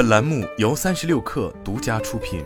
本栏目由三十六氪独家出品。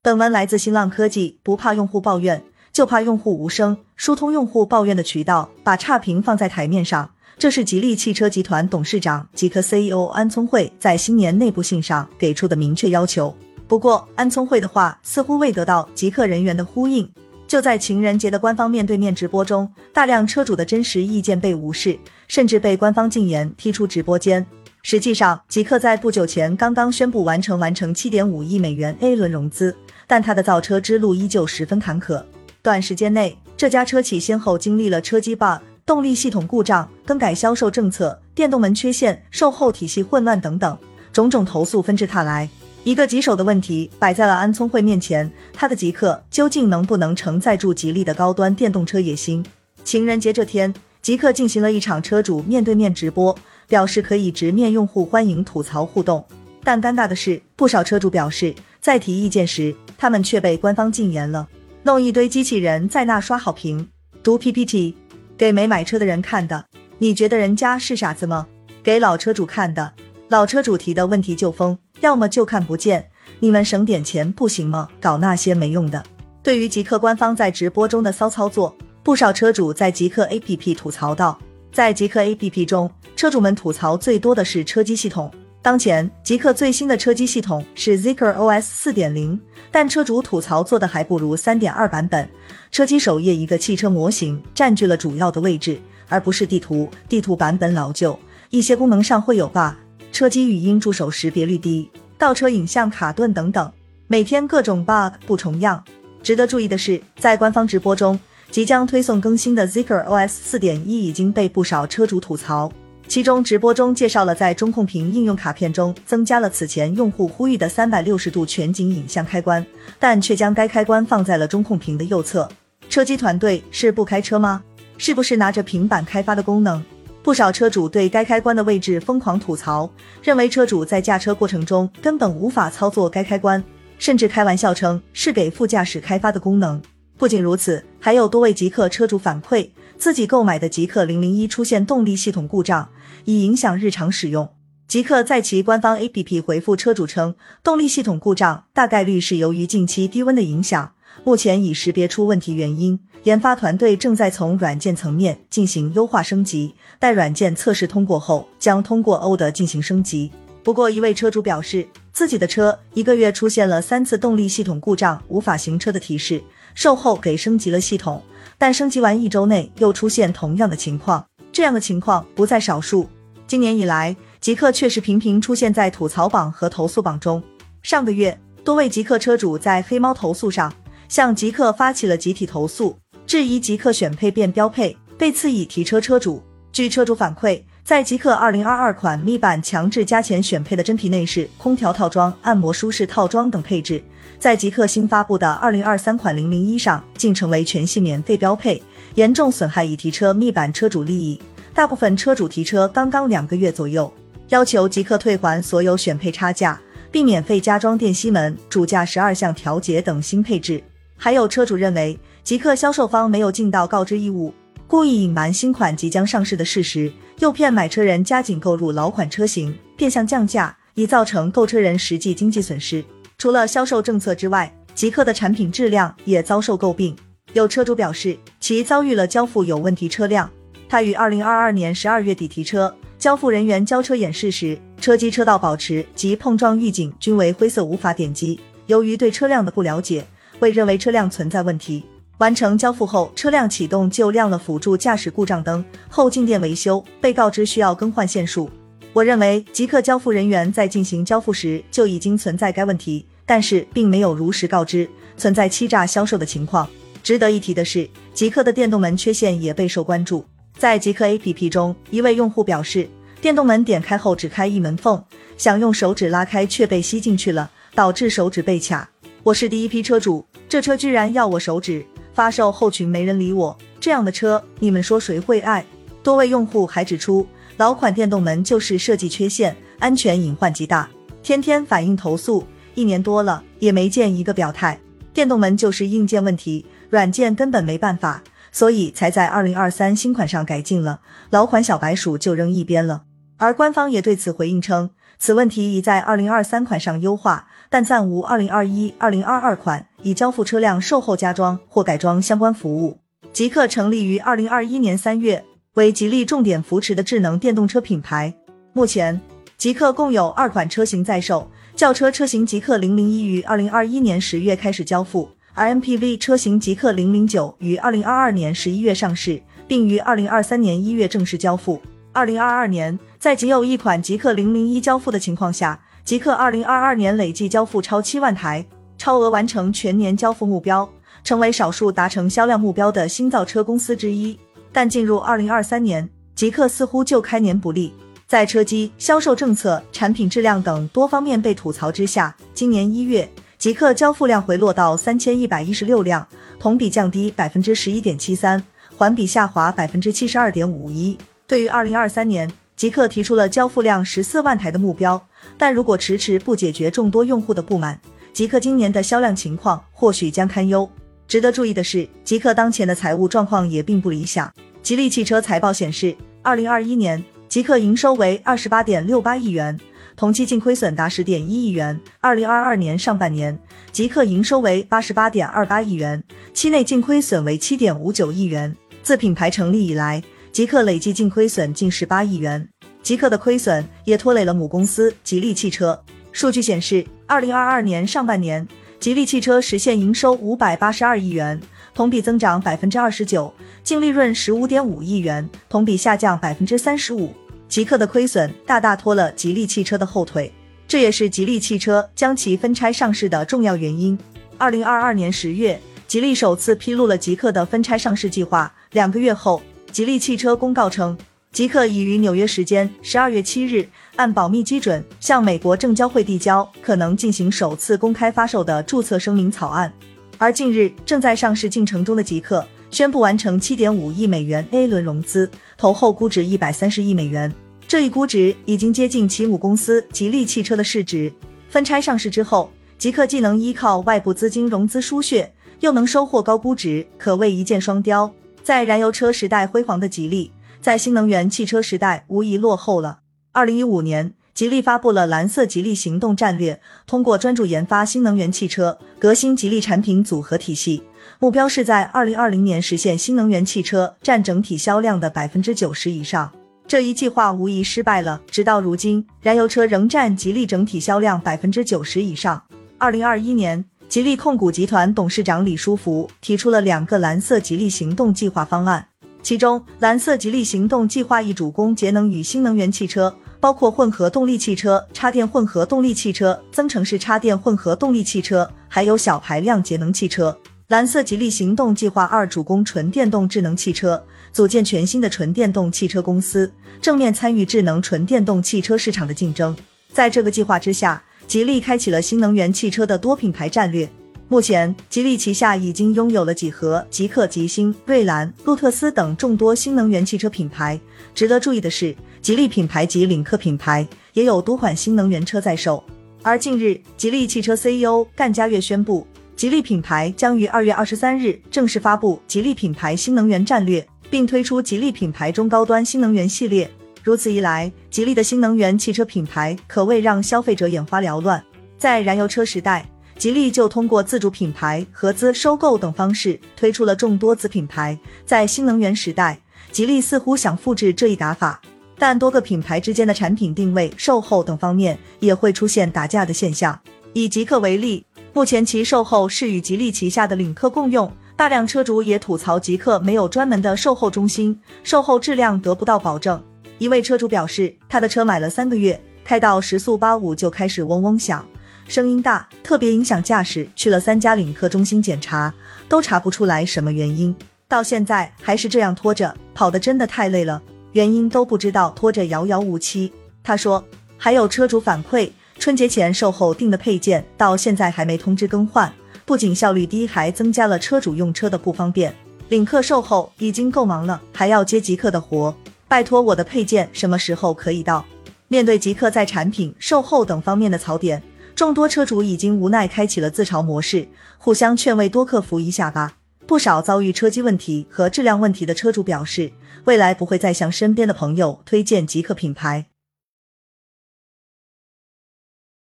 本文来自新浪科技。不怕用户抱怨，就怕用户无声。疏通用户抱怨的渠道，把差评放在台面上，这是吉利汽车集团董事长、极客 CEO 安聪慧在新年内部信上给出的明确要求。不过，安聪慧的话似乎未得到极客人员的呼应。就在情人节的官方面对面直播中，大量车主的真实意见被无视，甚至被官方禁言踢出直播间。实际上，极客在不久前刚刚宣布完成完成七点五亿美元 A 轮融资，但它的造车之路依旧十分坎坷。短时间内，这家车企先后经历了车机 bug、动力系统故障、更改销售政策、电动门缺陷、售后体系混乱等等种种投诉纷至沓来。一个棘手的问题摆在了安聪慧面前，他的极客究竟能不能承载住吉利的高端电动车野心？情人节这天，极客进行了一场车主面对面直播，表示可以直面用户，欢迎吐槽互动。但尴尬的是，不少车主表示，在提意见时，他们却被官方禁言了。弄一堆机器人在那刷好评，读 PPT，给没买车的人看的。你觉得人家是傻子吗？给老车主看的，老车主提的问题就封。要么就看不见，你们省点钱不行吗？搞那些没用的。对于极客官方在直播中的骚操作，不少车主在极客 APP 吐槽道，在极客 APP 中，车主们吐槽最多的是车机系统。当前极客最新的车机系统是 Zeekr OS 四点零，但车主吐槽做的还不如三点二版本。车机首页一个汽车模型占据了主要的位置，而不是地图。地图版本老旧，一些功能上会有 bug。车机语音助手识别率低，倒车影像卡顿等等，每天各种 bug 不重样。值得注意的是，在官方直播中，即将推送更新的 Zeekr OS 四点一已经被不少车主吐槽。其中，直播中介绍了在中控屏应用卡片中增加了此前用户呼吁的三百六十度全景影像开关，但却将该开关放在了中控屏的右侧。车机团队是不开车吗？是不是拿着平板开发的功能？不少车主对该开关的位置疯狂吐槽，认为车主在驾车过程中根本无法操作该开关，甚至开玩笑称是给副驾驶开发的功能。不仅如此，还有多位极客车主反馈，自己购买的极客零零一出现动力系统故障，已影响日常使用。极客在其官方 APP 回复车主称，动力系统故障大概率是由于近期低温的影响，目前已识别出问题原因。研发团队正在从软件层面进行优化升级，待软件测试通过后，将通过 O 的进行升级。不过，一位车主表示，自己的车一个月出现了三次动力系统故障、无法行车的提示，售后给升级了系统，但升级完一周内又出现同样的情况，这样的情况不在少数。今年以来，极客确实频频出现在吐槽榜和投诉榜中。上个月，多位极客车主在黑猫投诉上向极客发起了集体投诉。质疑极客选配变标配，被次以提车车主。据车主反馈，在极客2022款密版强制加钱选配的真皮内饰、空调套装、按摩舒适套装等配置，在极客新发布的2023款001上竟成为全系免费标配，严重损害已提车密版车主利益。大部分车主提车刚刚两个月左右，要求极客退还所有选配差价，并免费加装电吸门、主驾十二项调节等新配置。还有车主认为。极客销售方没有尽到告知义务，故意隐瞒新款即将上市的事实，诱骗买车人加紧购入老款车型，变相降价，已造成购车人实际经济损失。除了销售政策之外，极客的产品质量也遭受诟病。有车主表示，其遭遇了交付有问题车辆。他于二零二二年十二月底提车，交付人员交车演示时，车机车道保持及碰撞预警均为灰色，无法点击。由于对车辆的不了解，会认为车辆存在问题。完成交付后，车辆启动就亮了辅助驾驶故障灯。后进店维修，被告知需要更换线束。我认为极客交付人员在进行交付时就已经存在该问题，但是并没有如实告知，存在欺诈销售的情况。值得一提的是，极客的电动门缺陷也备受关注。在极客 APP 中，一位用户表示，电动门点开后只开一门缝，想用手指拉开却被吸进去了，导致手指被卡。我是第一批车主，这车居然要我手指。发售后群没人理我，这样的车你们说谁会爱？多位用户还指出，老款电动门就是设计缺陷，安全隐患极大，天天反映投诉，一年多了也没见一个表态。电动门就是硬件问题，软件根本没办法。所以才在二零二三新款上改进了，老款小白鼠就扔一边了。而官方也对此回应称，此问题已在二零二三款上优化，但暂无二零二一、二零二二款已交付车辆售后加装或改装相关服务。极客成立于二零二一年三月，为吉利重点扶持的智能电动车品牌。目前，极客共有二款车型在售，轿车车型极客零零一于二零二一年十月开始交付，而 MPV 车型极客零零九于二零二二年十一月上市，并于二零二三年一月正式交付。二零二二年，在仅有一款极客零零一交付的情况下，极客二零二二年累计交付超七万台，超额完成全年交付目标。成为少数达成销量目标的新造车公司之一，但进入二零二三年，极客似乎就开年不利。在车机、销售政策、产品质量等多方面被吐槽之下，今年一月，极客交付量回落到三千一百一十六辆，同比降低百分之十一点七三，环比下滑百分之七十二点五一。对于二零二三年，极客提出了交付量十四万台的目标，但如果迟迟不解决众多用户的不满，极客今年的销量情况或许将堪忧。值得注意的是，极客当前的财务状况也并不理想。吉利汽车财报显示，二零二一年极客营收为二十八点六八亿元，同期净亏损达十点一亿元。二零二二年上半年，极客营收为八十八点二八亿元，期内净亏损为七点五九亿元。自品牌成立以来，极客累计净亏损近十八亿元。极客的亏损也拖累了母公司吉利汽车。数据显示，二零二二年上半年。吉利汽车实现营收五百八十二亿元，同比增长百分之二十九，净利润十五点五亿元，同比下降百分之三十五。极客的亏损大大拖了吉利汽车的后腿，这也是吉利汽车将其分拆上市的重要原因。二零二二年十月，吉利首次披露了极客的分拆上市计划。两个月后，吉利汽车公告称。极客已于纽约时间十二月七日按保密基准向美国证交会递交可能进行首次公开发售的注册声明草案。而近日正在上市进程中的极客宣布完成七点五亿美元 A 轮融资，投后估值一百三十亿美元，这一估值已经接近其母公司吉利汽车的市值。分拆上市之后，极客既能依靠外部资金融资输血，又能收获高估值，可谓一箭双雕。在燃油车时代辉煌的吉利。在新能源汽车时代，无疑落后了。二零一五年，吉利发布了蓝色吉利行动战略，通过专注研发新能源汽车，革新吉利产品组合体系，目标是在二零二零年实现新能源汽车占整体销量的百分之九十以上。这一计划无疑失败了。直到如今，燃油车仍占吉利整体销量百分之九十以上。二零二一年，吉利控股集团董事长李书福提出了两个蓝色吉利行动计划方案。其中，蓝色吉利行动计划一主攻节能与新能源汽车，包括混合动力汽车、插电混合动力汽车、增程式插电混合动力汽车，还有小排量节能汽车。蓝色吉利行动计划二主攻纯电动智能汽车，组建全新的纯电动汽车公司，正面参与智能纯电动汽车市场的竞争。在这个计划之下，吉利开启了新能源汽车的多品牌战略。目前，吉利旗下已经拥有了几何、极客、吉星、瑞兰、路特斯等众多新能源汽车品牌。值得注意的是，吉利品牌及领克品牌也有多款新能源车在售。而近日，吉利汽车 CEO 干家跃宣布，吉利品牌将于二月二十三日正式发布吉利品牌新能源战略，并推出吉利品牌中高端新能源系列。如此一来，吉利的新能源汽车品牌可谓让消费者眼花缭乱。在燃油车时代。吉利就通过自主品牌、合资收购等方式推出了众多子品牌。在新能源时代，吉利似乎想复制这一打法，但多个品牌之间的产品定位、售后等方面也会出现打架的现象。以极客为例，目前其售后是与吉利旗下的领克共用，大量车主也吐槽极客没有专门的售后中心，售后质量得不到保证。一位车主表示，他的车买了三个月，开到时速八五就开始嗡嗡响。声音大，特别影响驾驶。去了三家领克中心检查，都查不出来什么原因。到现在还是这样拖着，跑的真的太累了。原因都不知道，拖着遥遥无期。他说，还有车主反馈，春节前售后订的配件到现在还没通知更换，不仅效率低，还增加了车主用车的不方便。领克售后已经够忙了，还要接极客的活，拜托我的配件什么时候可以到？面对极客在产品、售后等方面的槽点。众多车主已经无奈开启了自嘲模式，互相劝慰，多克服一下吧。不少遭遇车机问题和质量问题的车主表示，未来不会再向身边的朋友推荐极客品牌。